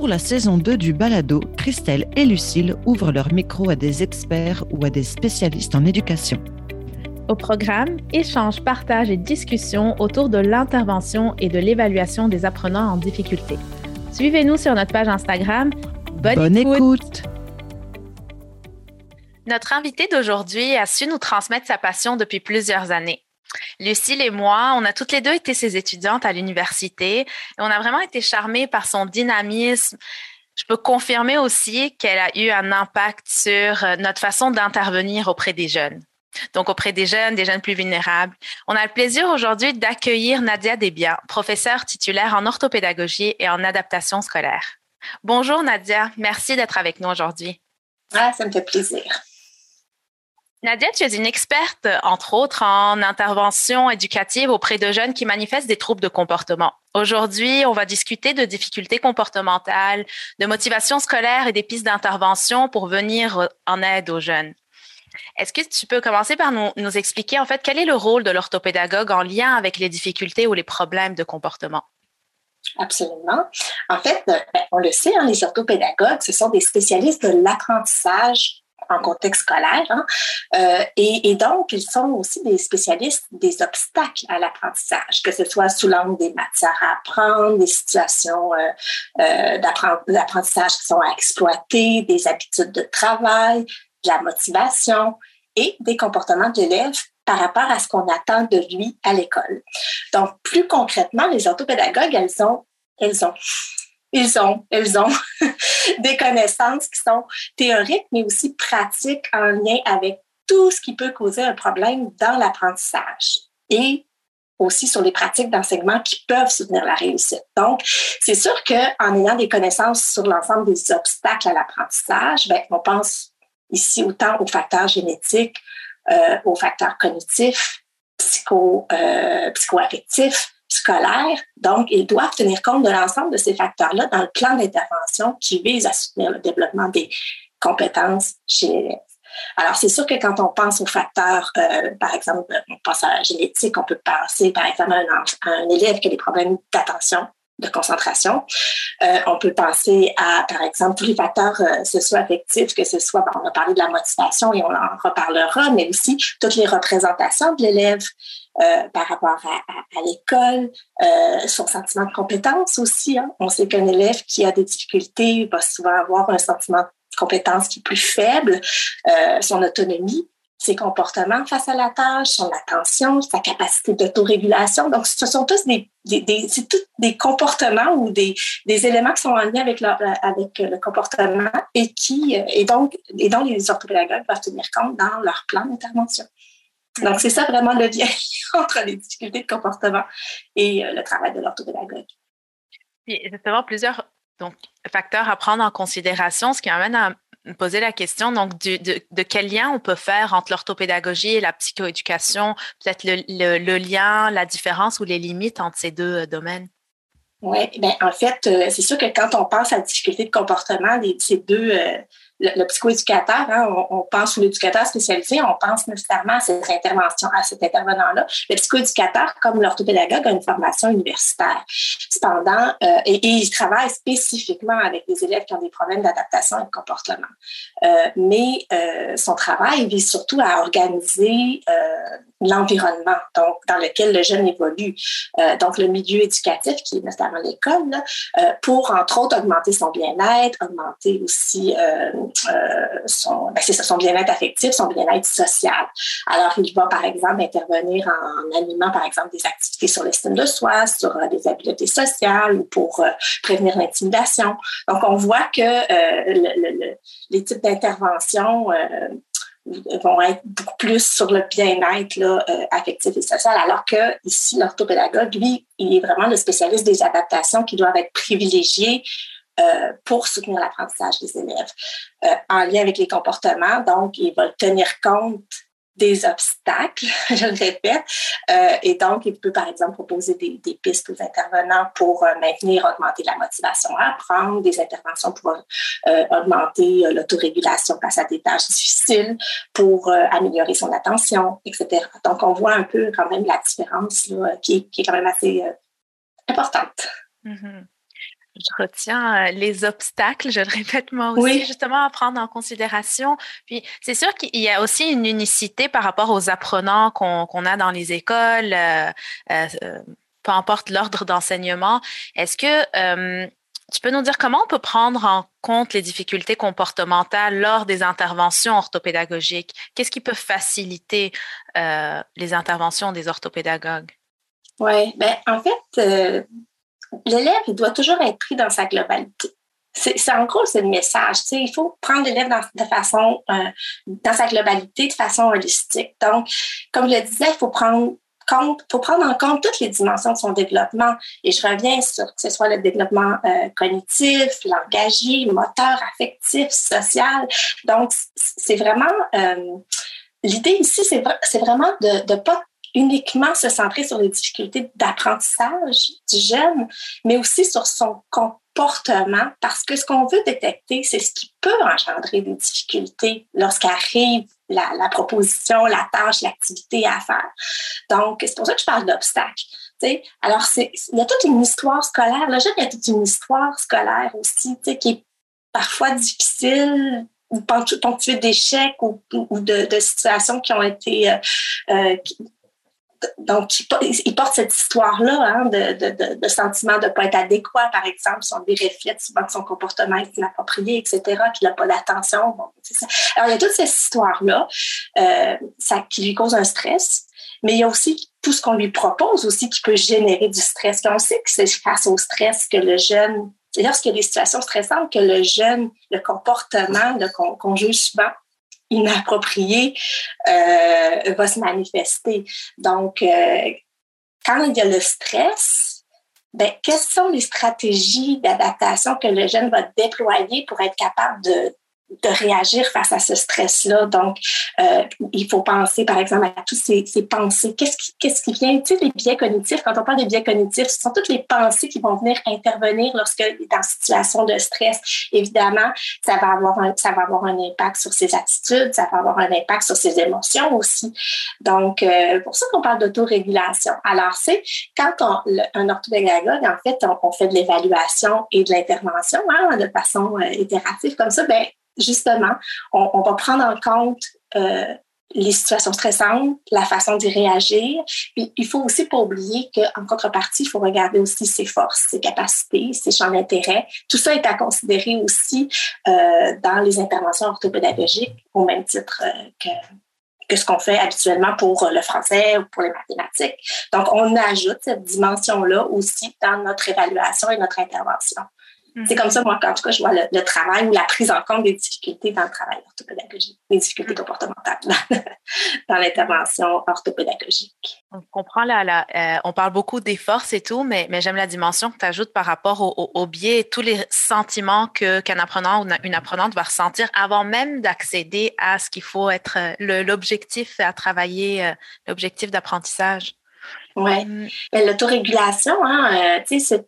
Pour la saison 2 du Balado, Christelle et Lucille ouvrent leur micro à des experts ou à des spécialistes en éducation. Au programme, échanges, partages et discussions autour de l'intervention et de l'évaluation des apprenants en difficulté. Suivez-nous sur notre page Instagram. Bonne, écoute. Notre invité d'aujourd'hui a su nous transmettre sa passion depuis plusieurs années. Lucille et moi, on a toutes les deux été ses étudiantes à l'université et on a vraiment été charmés par son dynamisme. Je peux confirmer aussi qu'elle a eu un impact sur euh, notre façon d'intervenir auprès des jeunes. Donc, auprès des jeunes, des jeunes plus vulnérables. On a le plaisir aujourd'hui d'accueillir Nadia Desbiens, professeure titulaire en orthopédagogie et en adaptation scolaire. Bonjour Nadia, merci d'être avec nous aujourd'hui. Ah, ça me fait plaisir. Nadia, tu es une experte, entre autres, en intervention éducative auprès de jeunes qui manifestent des troubles de comportement. Aujourd'hui, on va discuter de difficultés comportementales, de motivation scolaire et des pistes d'intervention pour venir en aide aux jeunes. Est-ce que tu peux commencer par nous, expliquer, en fait, quel est le rôle de l'orthopédagogue en lien avec les difficultés ou les problèmes de comportement? Absolument. En fait, ben, on le sait, hein, les orthopédagogues, ce sont des spécialistes de l'apprentissage en contexte scolaire. Hein. Euh, et, donc, ils sont aussi des spécialistes des obstacles à l'apprentissage, que ce soit sous l'angle des matières à apprendre, des situations euh, euh, d'apprentissage qui sont à exploiter, des habitudes de travail, de la motivation et des comportements de l'élève par rapport à ce qu'on attend de lui à l'école. Donc, plus concrètement, les orthopédagogues, elles ont, elles ont ils ont, elles ont des connaissances qui sont théoriques, mais aussi pratiques en lien avec tout ce qui peut causer un problème dans l'apprentissage et aussi sur les pratiques d'enseignement qui peuvent soutenir la réussite. Donc, c'est sûr qu'en ayant des connaissances sur l'ensemble des obstacles à l'apprentissage, ben, on pense ici autant aux facteurs génétiques, euh, aux facteurs cognitifs, psycho, euh, psychoaffectifs, scolaire. Donc, ils doivent tenir compte de l'ensemble de ces facteurs-là dans le plan d'intervention qui vise à soutenir le développement des compétences chez l'élève. Alors, c'est sûr que quand on pense aux facteurs, euh, par exemple, on pense à la génétique, on peut penser, par exemple, à un, élève qui a des problèmes d'attention, de concentration. Euh, on peut penser à, par exemple, tous les facteurs euh, socio-affectifs, que ce soit, on a parlé de la motivation et on en reparlera, mais aussi toutes les représentations de l'élève, euh, par rapport à, l'école, euh, son sentiment de compétence aussi. Hein. On sait qu'un élève qui a des difficultés va souvent avoir un sentiment de compétence qui est plus faible, euh, son autonomie, ses comportements face à la tâche, son attention, sa capacité d'autorégulation. Donc, ce sont tous des, des, comportements ou des, éléments qui sont en lien avec le comportement et qui, et donc, et dont les orthopédagogues doivent tenir compte dans leur plan d'intervention. Donc, c'est ça vraiment le lien entre les difficultés de comportement et euh, le travail de l'orthopédagogue. Puis, justement, plusieurs donc, facteurs à prendre en considération, ce qui amène à me poser la question donc, de, quel lien on peut faire entre l'orthopédagogie et la psychoéducation, peut-être le, lien, la différence ou les limites entre ces deux euh, domaines? Oui, bien, en fait, euh, c'est sûr que quand on pense à la difficulté de comportement, ces deux, le, psychoéducateur, hein, on, pense ou l'éducateur spécialisé, on pense nécessairement à cette intervention, à cet intervenant-là. Le psychoéducateur, comme l'orthopédagogue, a une formation universitaire. Cependant, euh, et, il travaille spécifiquement avec des élèves qui ont des problèmes d'adaptation et de comportement. Euh, mais euh, son travail vise surtout à organiser l'environnement donc dans lequel le jeune évolue, donc le milieu éducatif qui est notamment l'école, pour entre autres augmenter son bien-être, augmenter aussi son, ben, bien-être affectif, son bien-être social. Alors, il va, par exemple, intervenir en, animant, par exemple, des activités sur l'estime de soi, sur euh, des habiletés sociales ou pour euh, prévenir l'intimidation. Donc, on voit que les types d'interventions vont être beaucoup plus sur le bien-être affectif et social, alors que ici, l'orthopédagogue, lui, il est vraiment le spécialiste des adaptations qui doivent être privilégiées euh, pour soutenir l'apprentissage des élèves euh, en lien avec les comportements. Donc, ils veulent tenir compte des obstacles, je le répète. Euh, et donc, il peut, par exemple, proposer des, pistes aux intervenants pour maintenir, augmenter la motivation à apprendre, des interventions pour augmenter l'autorégulation face à des tâches difficiles, pour améliorer son attention, etc. Donc, on voit un peu quand même la différence qui, est quand même assez importante. Mm-hmm. Je retiens euh, les obstacles, je le répète moi aussi, justement à prendre en considération. Puis c'est sûr qu'il y a aussi une unicité par rapport aux apprenants qu'on a dans les écoles, euh, euh, peu importe l'ordre d'enseignement. Est-ce que tu peux nous dire comment on peut prendre en compte les difficultés comportementales lors des interventions orthopédagogiques? Qu'est-ce qui peut faciliter les interventions des orthopédagogues? Oui, ben, en fait, l'élève, doit toujours être pris dans sa globalité. C'est en gros, c'est le message. Il faut prendre l'élève de façon, euh, dans sa globalité, de façon holistique. Donc, comme je le disais, il faut prendre compte, faut prendre en compte toutes les dimensions de son développement. Et je reviens sur que ce soit le développement euh, cognitif, langagier, moteur, affectif, social. Donc, c'est vraiment euh, l'idée ici, c'est vraiment de ne pas uniquement se centrer sur les difficultés d'apprentissage du jeune, mais aussi sur son comportement, parce que ce qu'on veut détecter, c'est ce qui peut engendrer des difficultés lorsqu'arrive la, proposition, la tâche, l'activité à faire. Donc, c'est pour ça que je parle d'obstacles. Alors, il y a toute une histoire scolaire. Le jeune, il y a toute une histoire scolaire aussi, qui est parfois difficile, ou ponctuée d'échecs ou, de, situations qui ont été euh, euh donc, il porte cette histoire-là hein, de, de, sentiment de ne pas être adéquat, par exemple, son des souvent que son comportement est inapproprié, etc., qu'il n'a pas d'attention. Alors, il y a toute cette histoire-là euh, qui lui cause un stress, mais il y a aussi tout ce qu'on lui propose aussi qui peut générer du stress. on sait que c'est face au stress que le jeune, c'est lorsqu'il y a des situations stressantes que le jeune, le comportement qu'on juge souvent, inapproprié euh, va se manifester. Donc, euh, quand il y a le stress, ben, quelles sont les stratégies d'adaptation que le jeune va déployer pour être capable de, de réagir face à ce stress-là. Donc, euh, il faut penser, par exemple, à toutes ces, ces pensées. Qu'est-ce qui, qu'est-ce qui vient? Tu sais, les biais cognitifs, quand on parle de biais cognitifs, ce sont toutes les pensées qui vont venir intervenir lorsqu'il est en situation de stress. Évidemment, ça va avoir un, ça va avoir un impact sur ses attitudes, ça va avoir un impact sur ses émotions aussi. Donc, euh, pour ça qu'on parle d'autorégulation. Alors, c'est quand on, un orthopédagogue, en fait, on, fait de l'évaluation et de l'intervention hein, de façon euh, itérative comme ça, ben justement, on, va prendre en compte euh, les situations stressantes, la façon d'y réagir. Puis, il faut aussi pas oublier qu'en contrepartie, il faut regarder aussi ses forces, ses capacités, ses champs d'intérêt. Tout ça est à considérer aussi euh, dans les interventions orthopédagogiques au même titre euh, que, que ce qu'on fait habituellement pour le français ou pour les mathématiques. Donc, on ajoute cette dimension-là aussi dans notre évaluation et notre intervention. C'est comme ça, moi, en tout cas, je vois le, travail ou la prise en compte des difficultés dans le travail orthopédagogique, les difficultés comportementales dans, l'intervention orthopédagogique. On comprend là, euh, on parle beaucoup des forces et tout, mais, mais j'aime la dimension que tu ajoutes par rapport au, au, biais et tous les sentiments que, qu'un apprenant ou une apprenante va ressentir avant même d'accéder à ce qu'il faut être euh, l'objectif à travailler, euh, l'objectif d'apprentissage. Oui. Mm. L'autorégulation, hein, euh, c'est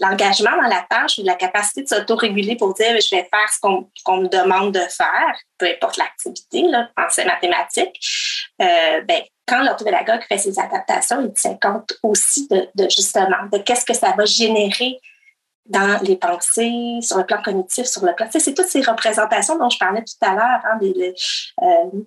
l'engagement dans la tâche ou la capacité de s'autoréguler pour dire je vais faire ce qu'on me demande de faire, peu importe l'activité, c'est mathématique. Euh, ben, quand l'orthopédagogue fait ses adaptations, il tient compte aussi de, justement de qu'est-ce que ça va générer dans les pensées, sur le plan cognitif, sur le plan. C'est toutes ces représentations dont je parlais tout à l'heure, hein, euh,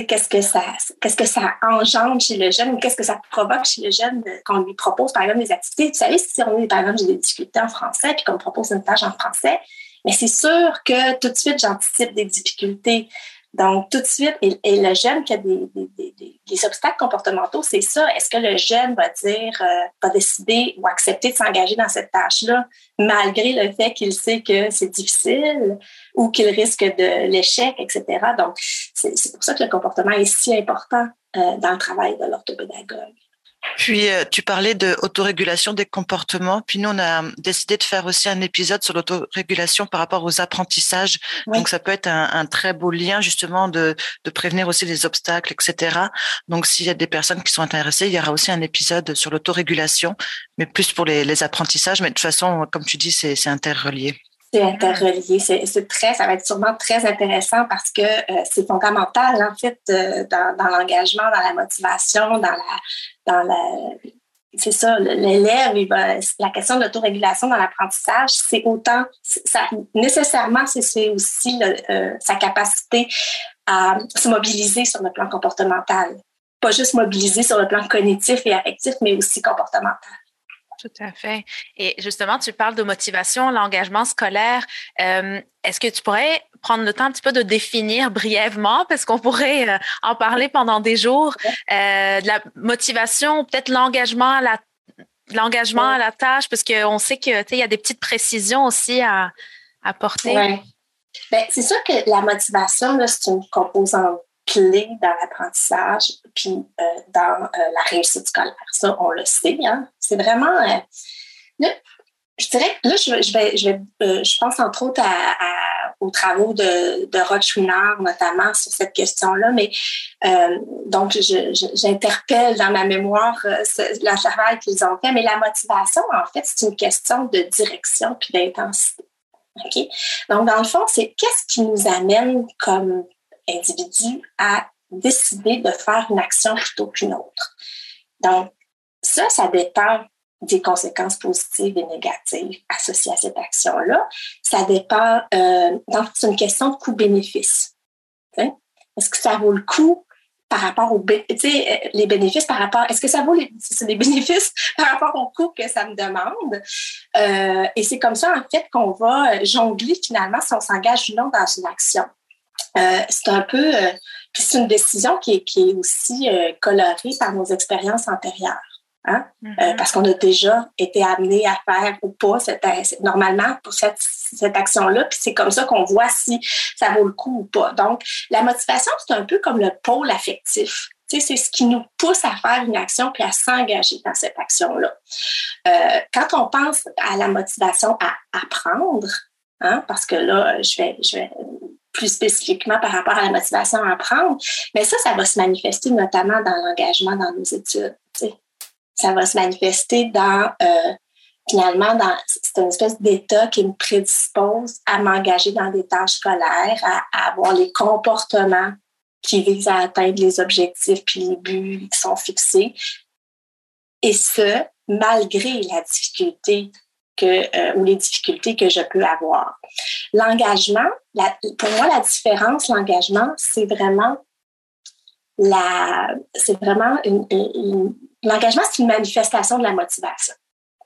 qu'est-ce que ça qu'est-ce que ça engendre chez le jeune ou qu'est-ce que ça provoque chez le jeune qu'on lui propose par exemple des activités? Tu savez, si on est par exemple j'ai des difficultés en français puis qu'on me propose une tâche en français, mais c'est sûr que tout de suite j'anticipe des difficultés. Donc, tout de suite, et, le jeune qui a des, des, des, des obstacles comportementaux, c'est ça. Est-ce que le jeune va dire, euh, va décider ou accepter de s'engager dans cette tâche-là, malgré le fait qu'il sait que c'est difficile ou qu'il risque de l'échec, etc. Donc, c'est pour ça que le comportement est si important euh, dans le travail de l'orthopédagogue. Puis euh, tu parlais de autorégulation des comportements. Puis nous, on a décidé de faire aussi un épisode sur l'autorégulation par rapport aux apprentissages. Donc ça peut être un, un, très beau lien justement de, de prévenir aussi les obstacles, etc. Donc s'il y a des personnes qui sont intéressées, il y aura aussi un épisode sur l'autorégulation, mais plus pour les, les apprentissages. Mais de toute façon, comme tu dis, c'est interrelié c'est interrelié. C'est très, ça va être sûrement très intéressant parce que euh, c'est fondamental, en fait, euh, dans, dans l'engagement, dans la motivation, dans la, dans la, c'est ça, l'élève, la question de l'autorégulation dans l'apprentissage, c'est autant, ça, nécessairement, c'est aussi euh, sa capacité à se mobiliser sur le plan comportemental. Pas juste mobiliser sur le plan cognitif et affectif, mais aussi comportemental. Tout à fait. Et justement, tu parles de motivation, l'engagement scolaire. Euh, est-ce que tu pourrais prendre le temps un petit peu de définir brièvement, parce qu'on pourrait euh, en parler pendant des jours, euh, de la motivation, peut-être l'engagement à la l'engagement à la tâche, parce qu'on sait que il y a des petites précisions aussi à apporter. Ben, c'est sûr que la motivation, c'est une composante clé dans l'apprentissage puis euh, dans euh, la réussite scolaire. Ça, on le sait. Hein. C'est vraiment. Euh, je dirais là, je, vais, je, je pense entre autres aux travaux de, de Chouinard, notamment sur cette question-là, mais donc j'interpelle dans ma mémoire le travail qu'ils ont fait, mais la motivation, en fait, c'est une question de direction puis d'intensité. Donc, dans le fond, c'est qu'est-ce qui nous amène comme individu à décider de faire une action plutôt qu'une autre. Donc, ça, ça dépend des conséquences positives et négatives associées à cette action-là. Ça dépend, euh, donc c'est une question de coût-bénéfice. Est-ce que ça vaut le coup par rapport aux les bénéfices par rapport, est-ce que ça vaut les bénéfices par rapport au coût que ça me demande? Euh, et c'est comme ça, en fait, qu'on va jongler finalement si on s'engage ou non dans une action. Euh, c'est un peu, euh, c'est une décision qui est, qui est aussi euh, colorée par nos expériences antérieures. Hein? Mm-hmm. parce qu'on a déjà été amené à faire ou pas cette, normalement pour cette, cette action-là, puis c'est comme ça qu'on voit si ça vaut le coup ou pas. Donc, la motivation, c'est un peu comme le pôle affectif. c'est ce qui nous pousse à faire une action puis à s'engager dans cette action-là. quand on pense à la motivation à apprendre, hein, parce que là, je vais, je vais plus spécifiquement par rapport à la motivation à apprendre, mais ça, ça va se manifester notamment dans l'engagement dans nos études. Ça va se manifester dans, euh, finalement, dans, c'est une espèce d'état qui me prédispose à m'engager dans des tâches scolaires, à, avoir les comportements qui visent à atteindre les objectifs puis les buts qui sont fixés. Et ce, malgré la difficulté que, euh, ou les difficultés que je peux avoir. L'engagement, pour moi, la différence, l'engagement, c'est vraiment la, c'est vraiment une, l'engagement, c'est une manifestation de la motivation.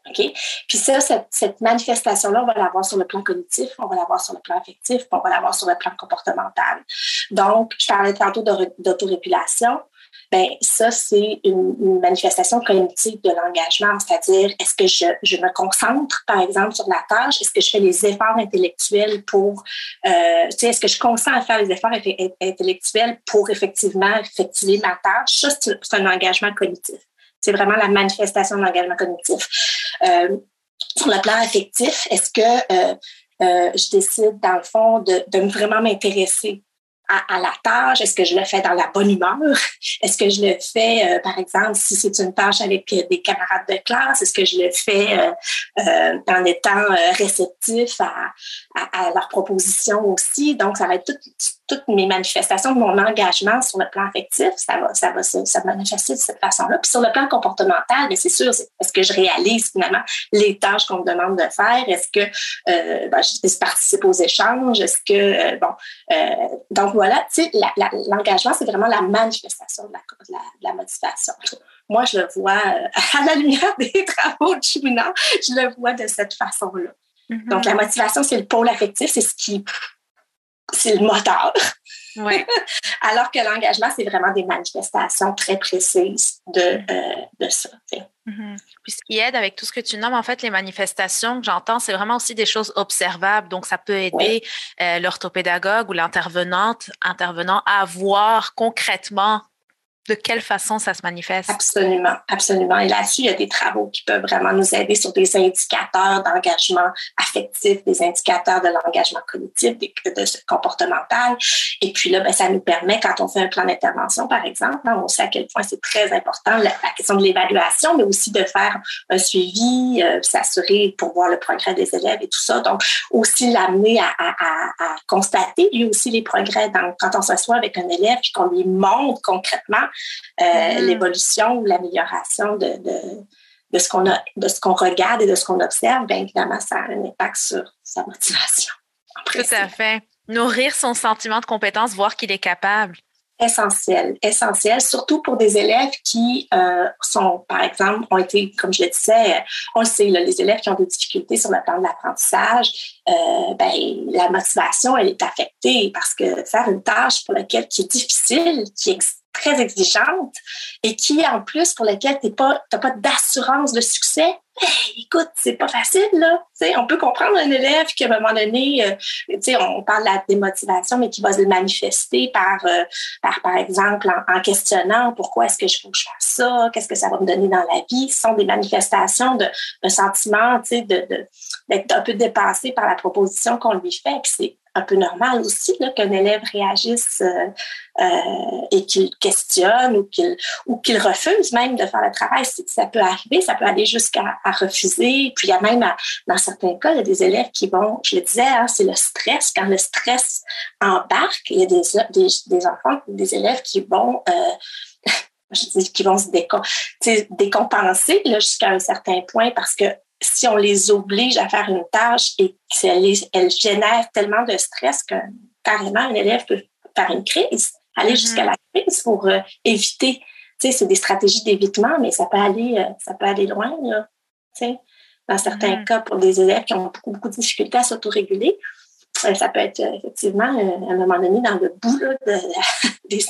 OK? Puis ça, cette, manifestation-là, on va l'avoir sur le plan cognitif, on va l'avoir sur le plan affectif, on va l'avoir sur le plan comportemental. Donc, je parlais tantôt d'autorégulation ben ça, c'est une, manifestation cognitive de l'engagement, c'est-à-dire est-ce que je, me concentre, par exemple, sur la tâche, est-ce que je fais les efforts intellectuels pour, euh, tu sais, est-ce que je consens à faire les efforts intellectuels pour effectivement effectuer ma tâche? Ça, c'est un engagement cognitif. C'est vraiment la manifestation de l'engagement cognitif. Euh, sur le plan affectif, est-ce que euh, je décide, dans le fond, de vraiment m'intéresser à, la tâche? Est-ce que je le fais dans la bonne humeur? Est-ce que je le fais, euh, par exemple, si c'est une tâche avec euh, des camarades de classe? Est-ce que je le fais euh, en étant réceptif à, leurs propositions aussi? Donc, ça va être toutes mes manifestations de mon engagement sur le plan affectif, ça va, ça va se, manifester de cette façon-là. Puis sur le plan comportemental, c'est sûr, est-ce que je réalise finalement les tâches qu'on me demande de faire? Est-ce que ben, je participe aux échanges? Est-ce que, bon, donc voilà, tu sais, l'engagement, c'est vraiment la manifestation de la, motivation. Moi, je le vois euh, à la lumière des travaux de Chouinard, je le vois de cette façon-là. Mm-hmm. Donc, la motivation, c'est le pôle affectif, c'est ce qui. C'est le moteur. Alors que l'engagement, c'est vraiment des manifestations très précises de, mm-hmm. euh, ça. Mm-hmm. Puis ce qui aide avec tout ce que tu nommes, en fait, les manifestations que j'entends, c'est vraiment aussi des choses observables. Donc, ça peut aider euh, l'orthopédagogue ou l'intervenante, intervenant à voir concrètement de quelle façon ça se manifeste? Absolument, absolument. Et là-dessus, il y a des travaux qui peuvent vraiment nous aider sur des indicateurs d'engagement affectif, des indicateurs de l'engagement cognitif, de comportemental. Et puis là, ben, ça nous permet, quand on fait un plan d'intervention, par exemple, hein, on sait à quel point c'est très important la, question de l'évaluation, mais aussi de faire un suivi, euh, s'assurer pour voir le progrès des élèves et tout ça. Donc, aussi l'amener à, constater lui aussi les progrès dans, quand on s'assoit avec un élève et qu'on lui montre concrètement euh, mm-hmm. l'évolution ou l'amélioration de, de ce qu'on a, de ce qu'on regarde et de ce qu'on observe, bien évidemment, ça a un impact sur sa motivation. Tout à fait. Nourrir son sentiment de compétence, voir qu'il est capable essentiel, essentiel, surtout pour des élèves qui euh, sont, par exemple, ont été, comme je le disais, on le sait, les élèves qui ont des difficultés sur le plan de l'apprentissage, euh, ben, la motivation, elle est affectée parce que faire une tâche pour laquelle qui est difficile, qui est très exigeante et qui, en plus, pour laquelle tu n'as pas, d'assurance de succès, écoute, c'est pas facile, là. on peut comprendre un élève qui, à un moment donné, euh, on parle de la démotivation, mais qui va se manifester par, euh, par, par exemple, en, questionnant pourquoi est-ce que je faut que je fasse ça, qu'est-ce que ça va me donner dans la vie. Ce sont des manifestations d'un sentiment, sais, de, d'être un peu dépassé par la proposition qu'on lui fait. Un peu normal aussi qu'un élève réagisse euh, euh, et qu'il questionne ou qu'il ou qu'il refuse même de faire le travail. Ça peut arriver, ça peut aller jusqu'à refuser. Puis il y a même, dans certains cas, il y a des élèves qui vont, je le disais, hein, c'est le stress. Quand le stress embarque, il y a des, des, enfants, des élèves qui vont... Euh, vont se décompenser jusqu'à un certain point parce que si on les oblige à faire une tâche et qu'elle elle génère tellement de stress que carrément un élève peut faire une crise, aller mm-hmm. jusqu'à la crise pour euh, éviter. Tu sais, c'est des stratégies d'évitement, mais ça peut aller, euh, ça peut aller loin. Là, tu sais. Dans certains mm-hmm. cas, pour des élèves qui ont beaucoup, beaucoup de difficultés à s'autoréguler, ça peut être effectivement, à un moment donné, dans le bout de,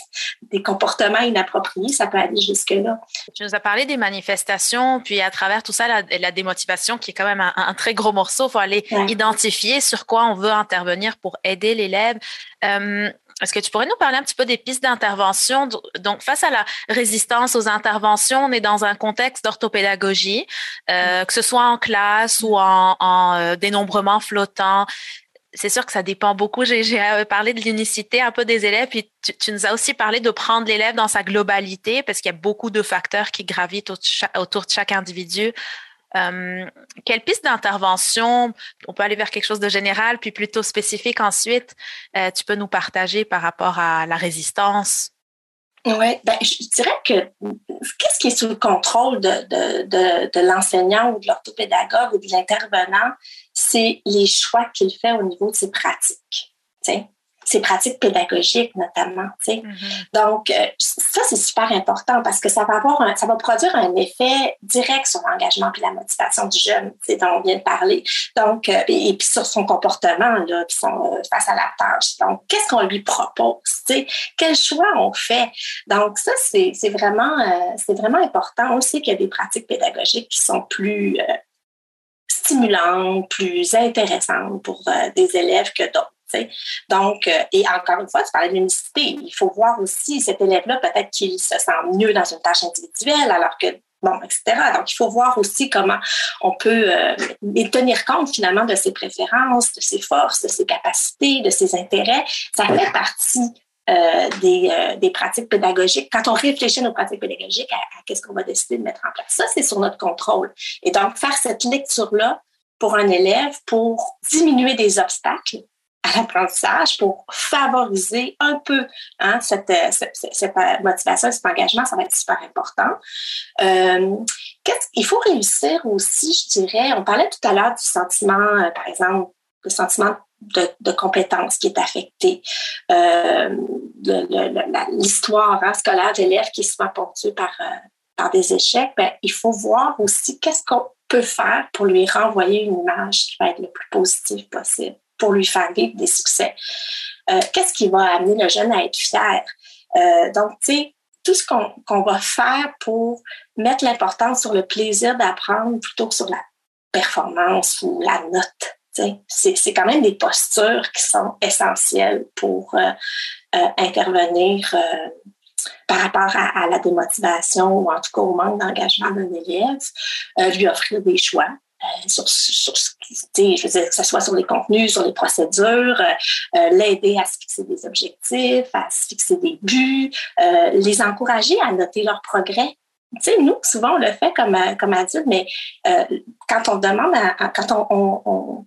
des, comportements inappropriés, ça peut aller jusque-là. Tu nous as parlé des manifestations, puis à travers tout ça, la, démotivation, qui est quand même un, très gros morceau. Il faut aller identifier sur quoi on veut intervenir pour aider l'élève. Euh, est-ce que tu pourrais nous parler un petit peu des pistes d'intervention? Donc, face à la résistance aux interventions, on est dans un contexte d'orthopédagogie, euh, que ce soit en classe ou en, en euh, dénombrement flottant c'est sûr que ça dépend beaucoup. J'ai euh, parlé de l'unicité un peu des élèves, puis tu, nous as aussi parlé de prendre l'élève dans sa globalité, parce qu'il y a beaucoup de facteurs qui gravitent autour de chaque individu. Euh, quelle piste d'intervention, on peut aller vers quelque chose de général, puis plutôt spécifique ensuite, euh, tu peux nous partager par rapport à la résistance? Oui, ben, je dirais que qu'est-ce qui est sous le contrôle de, de, de, l'enseignant ou de l'orthopédagogue ou de l'intervenant, c'est les choix qu'il fait au niveau de ses pratiques. sais ses pratiques pédagogiques notamment. Mm-hmm. Donc, euh, ça, c'est super important parce que ça va avoir un, ça va produire un effet direct sur l'engagement et la motivation du jeune dont on vient de parler. Donc, euh, et, puis sur son comportement là, son, euh, face à la tâche. Donc, qu'est-ce qu'on lui propose? sais? Quel choix on fait? Donc, ça, c'est vraiment, c'est vraiment important. On sait qu'il y a des pratiques pédagogiques qui sont plus stimulantes, plus intéressantes pour des élèves que d'autres. Donc, euh, et encore une fois, tu parlais de l'unicité. Il faut voir aussi cet élève-là, peut-être qu'il se sent mieux dans une tâche individuelle, alors que bon, etc. Donc, il faut voir aussi comment on peut euh, tenir compte finalement de ses préférences, de ses forces, de ses capacités, de ses intérêts. Ça fait partie euh, des, des, pratiques pédagogiques. Quand on réfléchit à nos pratiques pédagogiques, à, à qu'est-ce qu'on va décider de mettre en place, ça, c'est sur notre contrôle. Et donc, faire cette lecture-là pour un élève, pour diminuer des obstacles, à l'apprentissage pour favoriser un peu hein, cette, euh, cette, cette, motivation, cet engagement, ça va être super important. Euh, il faut réussir aussi, je dirais, on parlait tout à l'heure du sentiment, euh, par exemple, le sentiment de, de, compétence qui est affecté, euh, l'histoire hein, scolaire d'élèves qui est souvent ponctuée par, euh, par des échecs, ben, il faut voir aussi qu'est-ce qu'on peut faire pour lui renvoyer une image qui va être le plus positive possible pour lui faire vivre des succès. Euh, qu'est-ce qui va amener le jeune à être fier? Euh, donc, tu sais, tout ce qu'on va faire pour mettre l'importance sur le plaisir d'apprendre plutôt que sur la performance ou la note. C'est quand même des postures qui sont essentielles pour euh, intervenir par rapport à, la démotivation ou en tout cas au manque d'engagement d'un élève, lui offrir des choix, euh, sur, sur, je veux dire, que ce soit sur les contenus, sur les procédures, euh, euh, l'aider à se fixer des objectifs, à se fixer des buts, les encourager à noter leur progrès. Tu sais, nous, souvent, on le fait comme, comme mais quand on demande, à, quand on, on,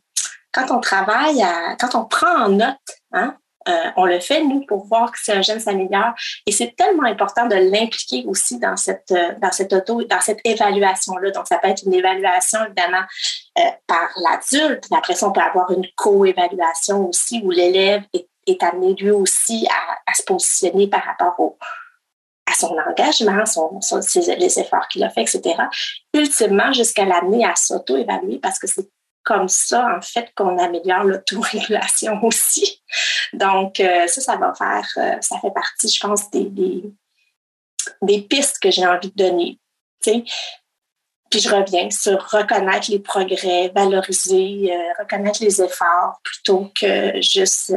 quand on travaille, à, quand on prend en note hein, euh, on le fait, nous, pour voir si un jeune s'améliore. Et c'est tellement important de l'impliquer aussi dans cette, euh, dans cette auto, dans cette évaluation-là. Donc, ça peut être une évaluation, évidemment, euh, par l'adulte. Après ça, on peut avoir une co-évaluation aussi où l'élève est, amené lui aussi à, se positionner par rapport au, à son engagement, son, les efforts qu'il a fait, etc. Ultimement, jusqu'à l'amener à s'auto-évaluer parce que c'est comme ça, en fait, qu'on améliore l'autorégulation aussi. Donc, euh, ça, ça va faire, euh, ça fait partie, je pense, des, des, pistes que j'ai envie de donner. Puis je reviens sur reconnaître les progrès, valoriser, euh, reconnaître les efforts plutôt que juste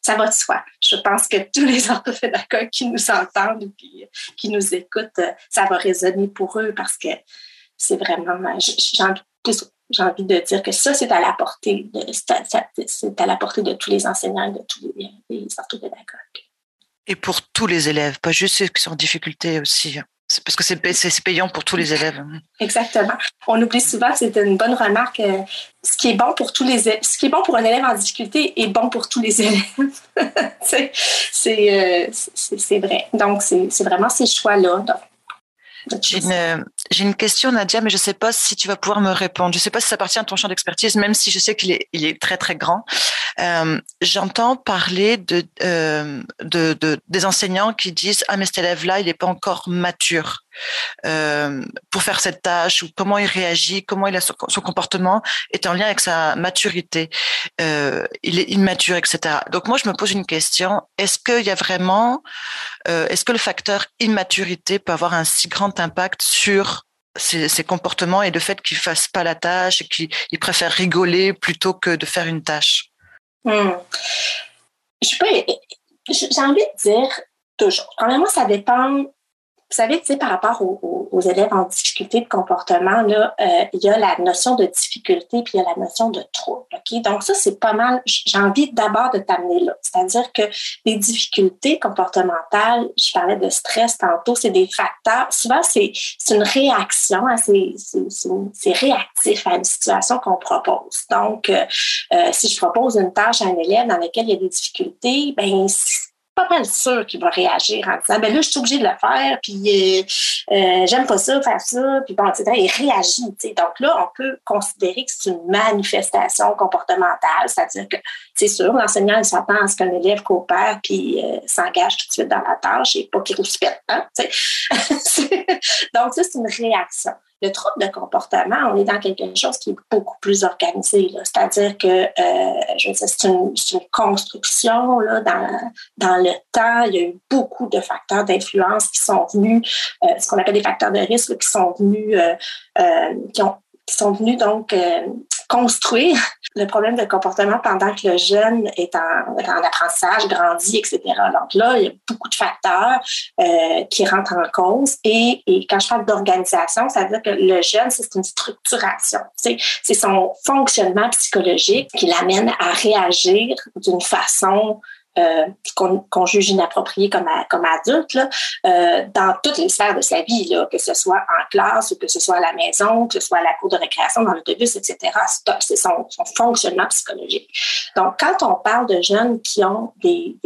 ça va de soi. Je pense que tous les orthophédagogues qui nous entendent ou qui, qui nous écoutent, ça va résonner pour eux parce que c'est vraiment, j'ai envie j'ai envie de dire que ça, c'est à la portée de, c'est à la portée de tous les enseignants et de tous les, les orthopédagogues. Et pour tous les élèves, pas juste ceux qui sont en difficulté aussi. Hein. Parce que c'est payant pour tous les élèves. Hein. Exactement. On oublie souvent c'est une bonne remarque. Euh, ce qui est bon pour tous les ce qui est bon pour un élève en difficulté est bon pour tous les élèves. Euh, c'est vrai. Donc, c'est vraiment ces choix-là. J'ai une, j'ai une question, Nadia, mais je ne sais pas si tu vas pouvoir me répondre. Je ne sais pas si ça appartient à ton champ d'expertise, même si je sais qu'il est, très, très grand. Euh, j'entends parler de, euh, de, de, des enseignants qui disent Ah, mais cet élève-là, il n'est pas encore mature euh, pour faire cette tâche, ou comment il réagit, comment il a son, comportement est en lien avec sa maturité. Euh, il est immature, etc. Donc, moi, je me pose une question est-ce qu'il y a vraiment, euh, est-ce que le facteur immaturité peut avoir un si grand impact sur ses, comportements et le fait qu'il fasse pas la tâche et qu'il préfère rigoler plutôt que de faire une tâche? Hmm. Je peux, j'ai envie de dire toujours. Premièrement, ça dépend vous savez, tu sais, par rapport aux, élèves en difficulté de comportement, là, euh, il y a la notion de difficulté puis il y a la notion de trouble. Ok, Donc ça, c'est pas mal. J'ai envie d'abord de t'amener là. C'est-à-dire que les difficultés comportementales, je parlais de stress tantôt, c'est des facteurs. Souvent, c'est une réaction, hein, c'est réactif à une situation qu'on propose. Donc, euh, euh, si je propose une tâche à un élève dans laquelle il y a des difficultés, ben pas mal sûr qu'il va réagir en disant ben là je suis obligée de le faire puis euh, euh, j'aime pas ça faire ça puis bon etc il réagit donc là on peut considérer que c'est une manifestation comportementale c'est-à-dire que c'est sûr l'enseignant il s'attend à ce qu'un élève coopère puis euh, s'engage tout de suite dans la tâche et pas qu'il rouspète hein, donc ça c'est une réaction le trouble de comportement, on est dans quelque chose qui est beaucoup plus organisé. C'est-à-dire que euh, c'est une, construction là, dans, dans le temps. Il y a eu beaucoup de facteurs d'influence qui sont venus, euh, ce qu'on appelle des facteurs de risque, qui sont venus, euh qui, ont, sont venus donc euh, construire le problème de comportement pendant que le jeune est en, en apprentissage, grandit, etc. Donc là, il y a beaucoup de facteurs euh, qui rentrent en cause. Et, et quand je parle d'organisation, ça veut dire que le jeune, c'est une structuration. C'est son fonctionnement psychologique qui l'amène à réagir d'une façon euh, qu'on juge inapproprié comme, adulte euh, dans toutes les sphères de sa vie, que ce soit en classe ou que ce soit à la maison, que ce soit à la cour de récréation, dans l'autobus, etc. C'est son, fonctionnement psychologique. Donc, quand on parle de jeunes qui ont des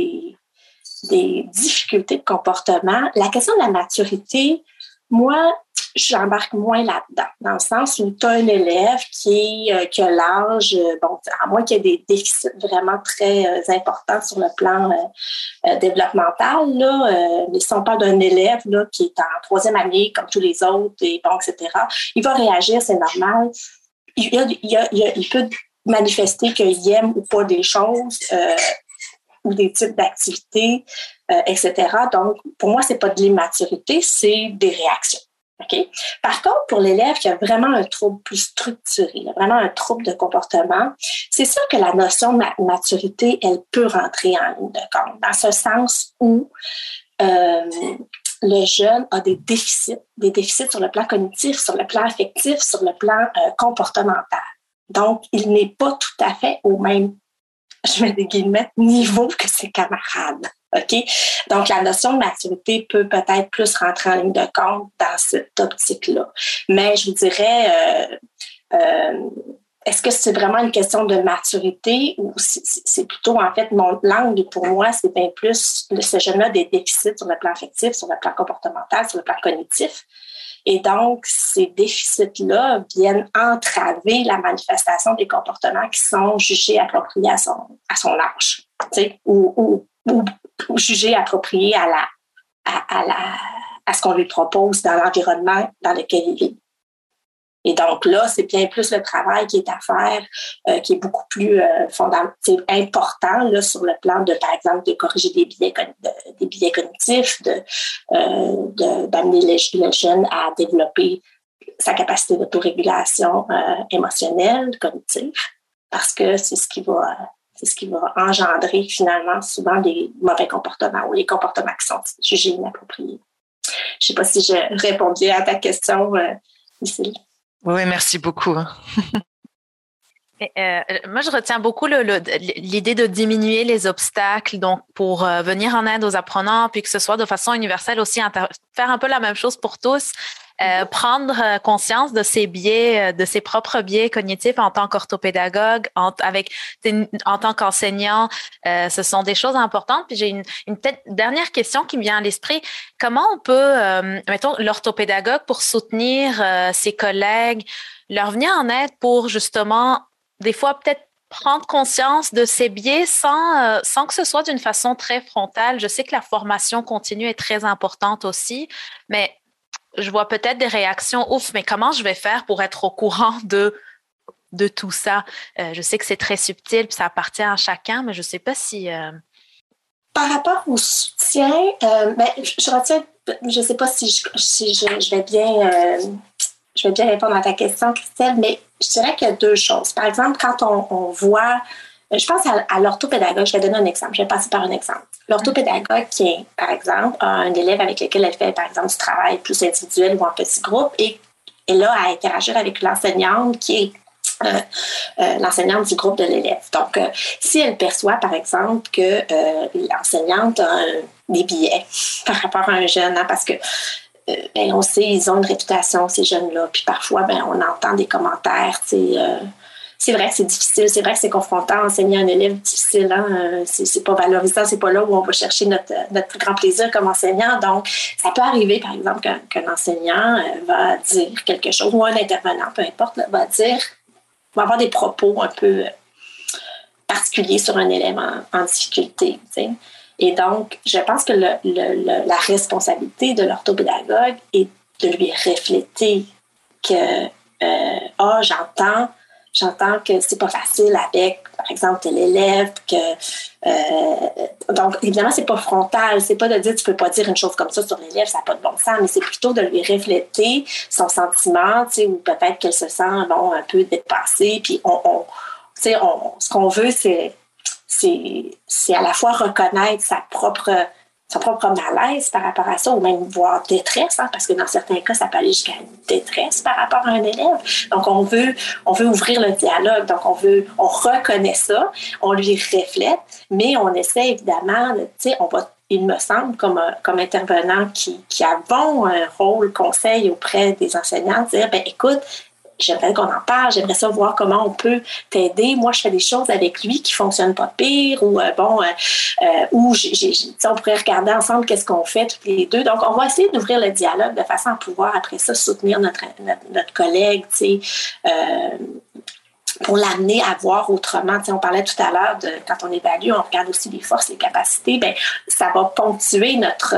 difficultés de comportement, la question de la maturité, moi, j'embarque moins là-dedans, dans le sens où tu as un élève qui, euh, qui a l'âge, euh, bon, à moins qu'il y ait des déficits vraiment très euh, importants sur le plan développemental, là, mais si on parle d'un élève là, qui est en troisième année, comme tous les autres, et bon, etc., il va réagir, c'est normal. Il, peut manifester qu'il aime ou pas des choses ou des types d'activités, etc. Donc, pour moi, c'est pas de l'immaturité, c'est des réactions. Par contre, pour l'élève qui a vraiment un trouble plus structuré, vraiment un trouble de comportement, c'est sûr que la notion de maturité, elle peut rentrer en ligne de compte, dans ce sens où euh, le jeune a des déficits, des déficits sur le plan cognitif, sur le plan affectif, sur le plan euh, comportemental. Donc, il n'est pas tout à fait au même, je mets des guillemets, niveau que ses camarades. OK? Donc, la notion de maturité peut peut-être plus rentrer en ligne de compte dans cette optique-là. Mais je vous dirais, euh, euh, est-ce que c'est vraiment une question de maturité ou c'est plutôt, en fait, mon langue pour moi, c'est bien plus ce jeune-là des déficits sur le plan affectif, sur le plan comportemental, sur le plan cognitif. Et donc, ces déficits-là viennent entraver la manifestation des comportements qui sont jugés appropriés à son, à son âge, ou, ou, ou, jugés appropriés à, la, à, la, à ce qu'on lui propose dans l'environnement dans lequel il vit. Et donc là, c'est bien plus le travail qui est à faire, euh, qui est beaucoup plus euh, important là, sur le plan de, par exemple, de corriger des biais, cognitifs, de, d'amener les, les, jeunes à développer sa capacité d'autorégulation euh, émotionnelle, cognitive, parce que c'est ce qui va c'est ce qui va engendrer finalement souvent des mauvais comportements ou les comportements qui sont jugés inappropriés. Je ne sais pas si j'ai répondu à ta question, euh, oui, merci beaucoup. Hein. Euh, moi, je retiens beaucoup l'idée de diminuer les obstacles, pour euh, venir en aide aux apprenants, puis que ce soit de façon universelle aussi, faire un peu la même chose pour tous. Euh, prendre euh, conscience de ses biais, euh, de ses propres biais cognitifs en tant qu'orthopédagogue, en, avec en tant qu'enseignant, euh, ce sont des choses importantes. Puis j'ai une, une dernière question qui me vient à l'esprit. Comment on peut, euh, mettons, l'orthopédagogue pour soutenir ses collègues, leur venir en aide pour justement, des fois peut-être prendre conscience de ses biais sans, sans que ce soit d'une façon très frontale? Je sais que la formation continue est très importante aussi, mais je vois peut-être des réactions, ouf, mais comment je vais faire pour être au courant de, de tout ça? Euh, je sais que c'est très subtil, puis ça appartient à chacun, mais je ne sais pas si... Euh, Par rapport au soutien, euh, ben, je, retiens, je ne sais pas si, je, vais bien... je vais bien répondre à ta question, Christelle, mais je dirais qu'il y a deux choses. Par exemple, quand on voit je pense à, l'orthopédagogue. Je vais donner un exemple. Je vais passer par un exemple. L'orthopédagogue qui, par exemple, a un élève avec lequel elle fait, par exemple, du travail plus individuel ou en petit groupe et est là à interagir avec l'enseignante qui est euh, euh, l'enseignante du groupe de l'élève. Donc, euh, si elle perçoit, par exemple, que l'enseignante a des billets par rapport à un jeune, hein, parce que ben, on sait, ils ont une réputation, ces jeunes-là, puis parfois, ben, on entend des commentaires, tu sais, c'est vrai que c'est difficile, c'est vrai que c'est confrontant enseigner un élève difficile. Hein? Euh, c'est pas valorisant, c'est pas là où on va chercher notre, notre plus grand plaisir comme enseignant. Donc, ça peut arriver, par exemple, qu'un enseignant euh, va dire quelque chose, ou un intervenant, peu importe, va dire, va avoir des propos un peu euh, particuliers sur un élève en, difficulté. Et donc, je pense que la responsabilité de l'orthopédagogue est de lui refléter que, ah, j'entends J'entends que c'est pas facile avec, par exemple, tel élève, que euh, donc évidemment c'est pas frontal, c'est pas de dire tu peux pas dire une chose comme ça sur l'élève, ça n'a pas de bon sens, mais c'est plutôt de lui refléter son sentiment, tu sais, ou peut-être qu'elle se sent bon un peu dépassée, puis on, on tu sais, on, ce qu'on veut c'est c'est à la fois reconnaître sa propre son propre malaise par rapport à ça, ou même voire détresse, hein, parce que dans certains cas, ça peut aller jusqu'à une détresse par rapport à un élève. Donc, on veut, on veut ouvrir le dialogue, donc on veut, on reconnaît ça, on lui reflète, mais on essaie évidemment, tu sais, on va il me semble, comme, comme intervenant qui, qui avons un rôle conseil auprès des enseignants, dire, ben écoute, j'aimerais qu'on en parle, j'aimerais ça voir comment on peut t'aider. Moi, je fais des choses avec lui qui fonctionnent pas pire ou euh, bon, euh, euh ou on pourrait regarder ensemble qu'est-ce qu'on fait tous les deux. Donc, on va essayer d'ouvrir le dialogue de façon à pouvoir après ça soutenir notre, notre, collègue, tu sais. Euh, pour l'amener à voir autrement. on parlait tout à l'heure de quand on évalue, on regarde aussi les forces, les capacités. Ben, ça va ponctuer notre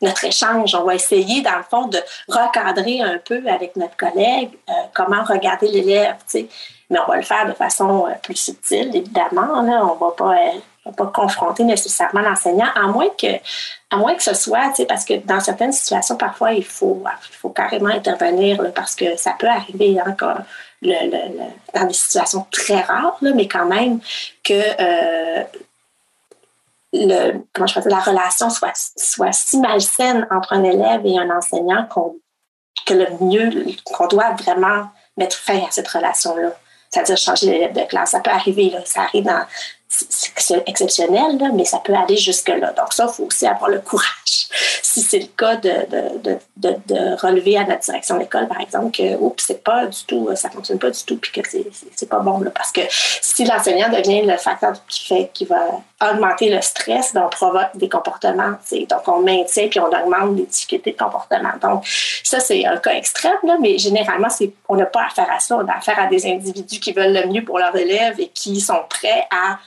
notre échange. On va essayer, dans le fond, de recadrer un peu avec notre collègue euh, comment regarder l'élève. Mais on va le faire de façon euh, plus subtile, évidemment. Là. On va pas, euh, va pas confronter nécessairement l'enseignant, à moins que, à moins que ce soit, parce que dans certaines situations, parfois, il faut, il faut carrément intervenir parce que ça peut arriver hein, le, le, dans des situations très rares, là, mais quand même que la relation soit, soit si malsaine entre un élève et un enseignant qu'on, que le mieux, qu'on doit vraiment mettre fin à cette relation-là. C'est-à-dire changer l'élève de classe. Ça peut arriver, là. Ça arrive dans, c'est exceptionnel, mais ça peut aller jusque-là. Donc, ça, il faut aussi avoir le courage, si c'est le cas, de, de, de, relever à notre direction d'école, par exemple, que oups, c'est pas du tout, ça fonctionne pas du tout, puis que c'est pas bon. Là, parce que si l'enseignant devient le facteur qui fait qui va augmenter le stress, ben, on provoque des comportements. Donc, on maintient puis on augmente les difficultés de comportement. Donc, ça, c'est un cas extrême, là, mais généralement, on n'a pas affaire à ça. On a affaire à des individus qui veulent le mieux pour leurs élèves et qui sont prêts à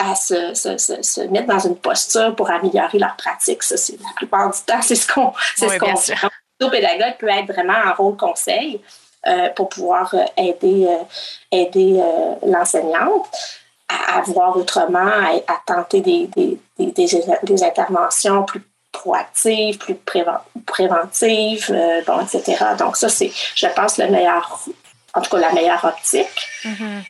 à se, se, se, mettre dans une posture pour améliorer leur pratique. Ça, c'est la plupart du temps, c'est ce qu'on c'est ce qu'on fait. Le pédagogue peut être vraiment en rôle conseil euh, pour pouvoir euh, aider, euh, aider l'enseignante à, voir autrement, à, tenter des, des, des, des, interventions plus proactives, plus préventives, bon, etc. Donc ça, c'est, je pense, le meilleur, en tout cas, la meilleure optique. Mm-hmm.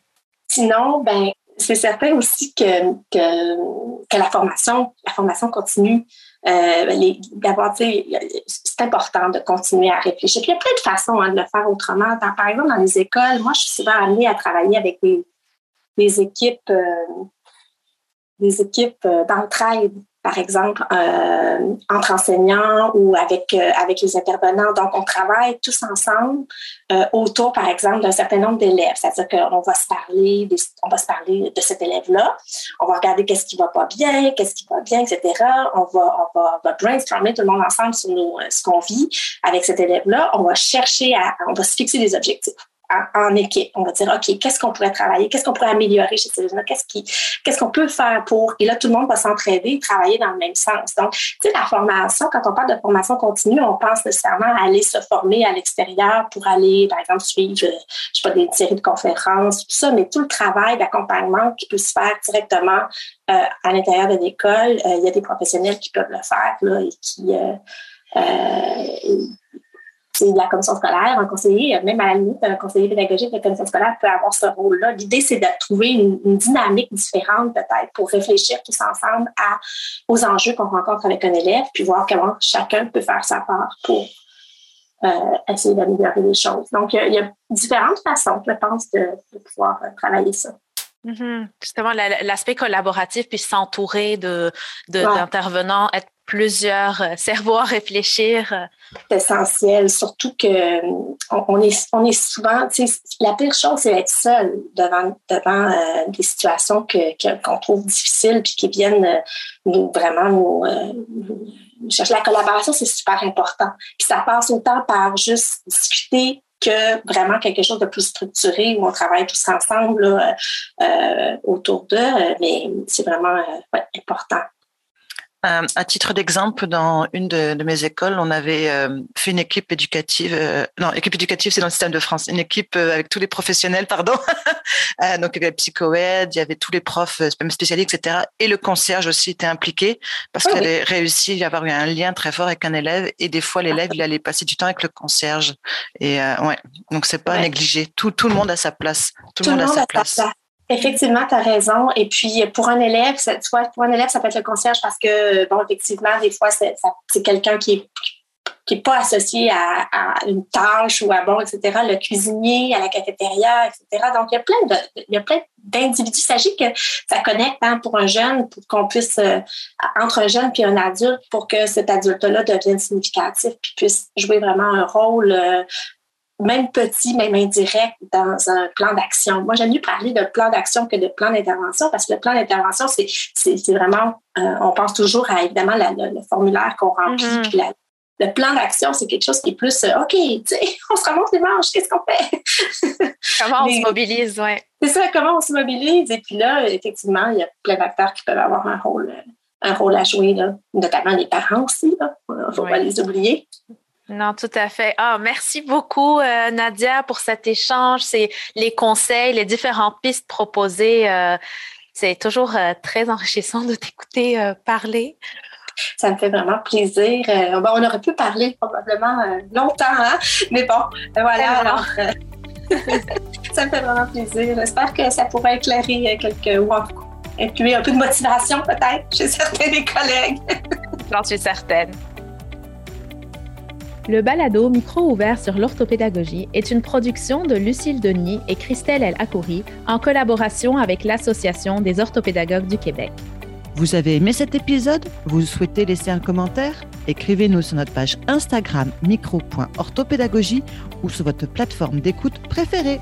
Sinon, ben, c'est certain aussi que, que, la formation, la formation continue. Euh, d'avoir, c'est important de continuer à réfléchir. Puis il y a plein de façons hein, de le faire autrement. par exemple, dans les écoles, moi, je suis souvent amenée à travailler avec des, des équipes, euh, des équipes euh, d'entraide par exemple, euh, entre enseignants ou avec, euh, avec les intervenants. Donc, on travaille tous ensemble autour, par exemple, d'un certain nombre d'élèves. C'est-à-dire qu'on va se parler, va se parler de cet élève-là. On va regarder qu'est-ce qui va pas bien, qu'est-ce qui va bien, etc. On va, on va, on va brainstormer tout le monde ensemble sur ce qu'on vit avec cet élève-là. On va chercher à, on va se fixer des objectifs en, équipe. On va dire, OK, qu'est-ce qu'on pourrait travailler? Qu'est-ce qu'on pourrait améliorer chez ces jeunes Qu'est-ce qu'est-ce qu'on peut faire pour? Et là, tout le monde va s'entraider et travailler dans le même sens. Donc, tu sais, la formation, quand on parle de formation continue, on pense nécessairement à aller se former à l'extérieur pour aller, par exemple, suivre, je sais pas, des séries de conférences, tout ça, mais tout le travail d'accompagnement qui peut se faire directement euh, à l'intérieur de l'école, euh, il y a des professionnels qui peuvent le faire là, et qui euh, euh c'est la commission scolaire, un conseiller, même à la limite, un conseiller pédagogique de la commission scolaire peut avoir ce rôle-là. L'idée, c'est de trouver une, dynamique différente, peut-être, pour réfléchir tous ensemble à, aux enjeux qu'on rencontre avec un élève, puis voir comment chacun peut faire sa part pour euh, essayer d'améliorer les choses. Donc, il y, a différentes façons, je pense, de, pouvoir euh, travailler ça. Mm-hmm. Justement, l'aspect collaboratif, puis s'entourer de, d'intervenants, être plusieurs euh, cerveaux à réfléchir. Euh. C'est essentiel, surtout que euh, on, est, on est souvent, la pire chose, c'est d'être seul devant, devant des situations que, qu'on trouve difficiles puis qui viennent nous vraiment nous, chercher. La collaboration, c'est super important. Puis ça passe autant par juste discuter que vraiment quelque chose de plus structuré où on travaille tous ensemble autour d'eux, mais c'est vraiment important. Euh, à titre d'exemple, dans une de, mes écoles, on avait euh, fait une équipe éducative. Euh, non, équipe éducative, c'est dans le système de France. Une équipe avec tous les professionnels, pardon. donc il y avait psychoède, il y avait tous les profs, même spécialistes, etc. Et le concierge aussi était impliqué parce oh, qu'il avait réussi à avoir eu un lien très fort avec un élève. Et des fois, l'élève, il allait passer du temps avec le concierge. Et ouais, donc c'est pas négligé. Tout, tout le monde a sa place. Tout, le monde, a sa place. Effectivement, tu as raison. Et puis, pour un élève, vois, pour un élève, ça peut être le concierge parce que, bon, effectivement, des fois, c'est quelqu'un qui est qui n'est pas associé à, une tâche ou à bon, etc., le cuisinier, à la cafétéria, etc. Donc, il y a plein de, il y a plein d'individus. Il s'agit que ça connecte hein, pour un jeune, pour qu'on puisse, euh, entre un jeune et un adulte, pour que cet adulte-là devienne significatif puis puisse jouer vraiment un rôle euh, même petit, même indirect dans un plan d'action. Moi, j'aime mieux parler de plan d'action que de plan d'intervention parce que le plan d'intervention, c'est, vraiment, euh, on pense toujours à évidemment le, formulaire qu'on remplit. Mm-hmm. le plan d'action, c'est quelque chose qui est plus, euh, OK, on se remonte les manches, qu'est-ce qu'on fait? comment on se mobilise, oui. C'est ça, comment on se mobilise? Et puis là, effectivement, il y a plein d'acteurs qui peuvent avoir un rôle, un rôle à jouer, là. notamment les parents aussi. Il ne faut pas les oublier. Non, tout à fait. Ah, merci beaucoup, euh, Nadia, pour cet échange. C'est les conseils, les différentes pistes proposées. Euh, c'est toujours euh, très enrichissant de t'écouter parler. Ça me fait vraiment plaisir. on aurait pu parler probablement longtemps, hein? mais bon, voilà. Alors, ça me fait vraiment plaisir. J'espère que ça pourrait éclairer quelques ou cas, un peu de motivation peut-être chez certains des collègues. J'en suis certaine. Le balado Micro ouvert sur l'orthopédagogie est une production de Lucille Denis et Christelle El Akouri en collaboration avec l'Association des orthopédagogues du Québec. Vous avez aimé cet épisode? Vous souhaitez laisser un commentaire? Écrivez-nous sur notre page Instagram micro.orthopédagogie ou sur votre plateforme d'écoute préférée.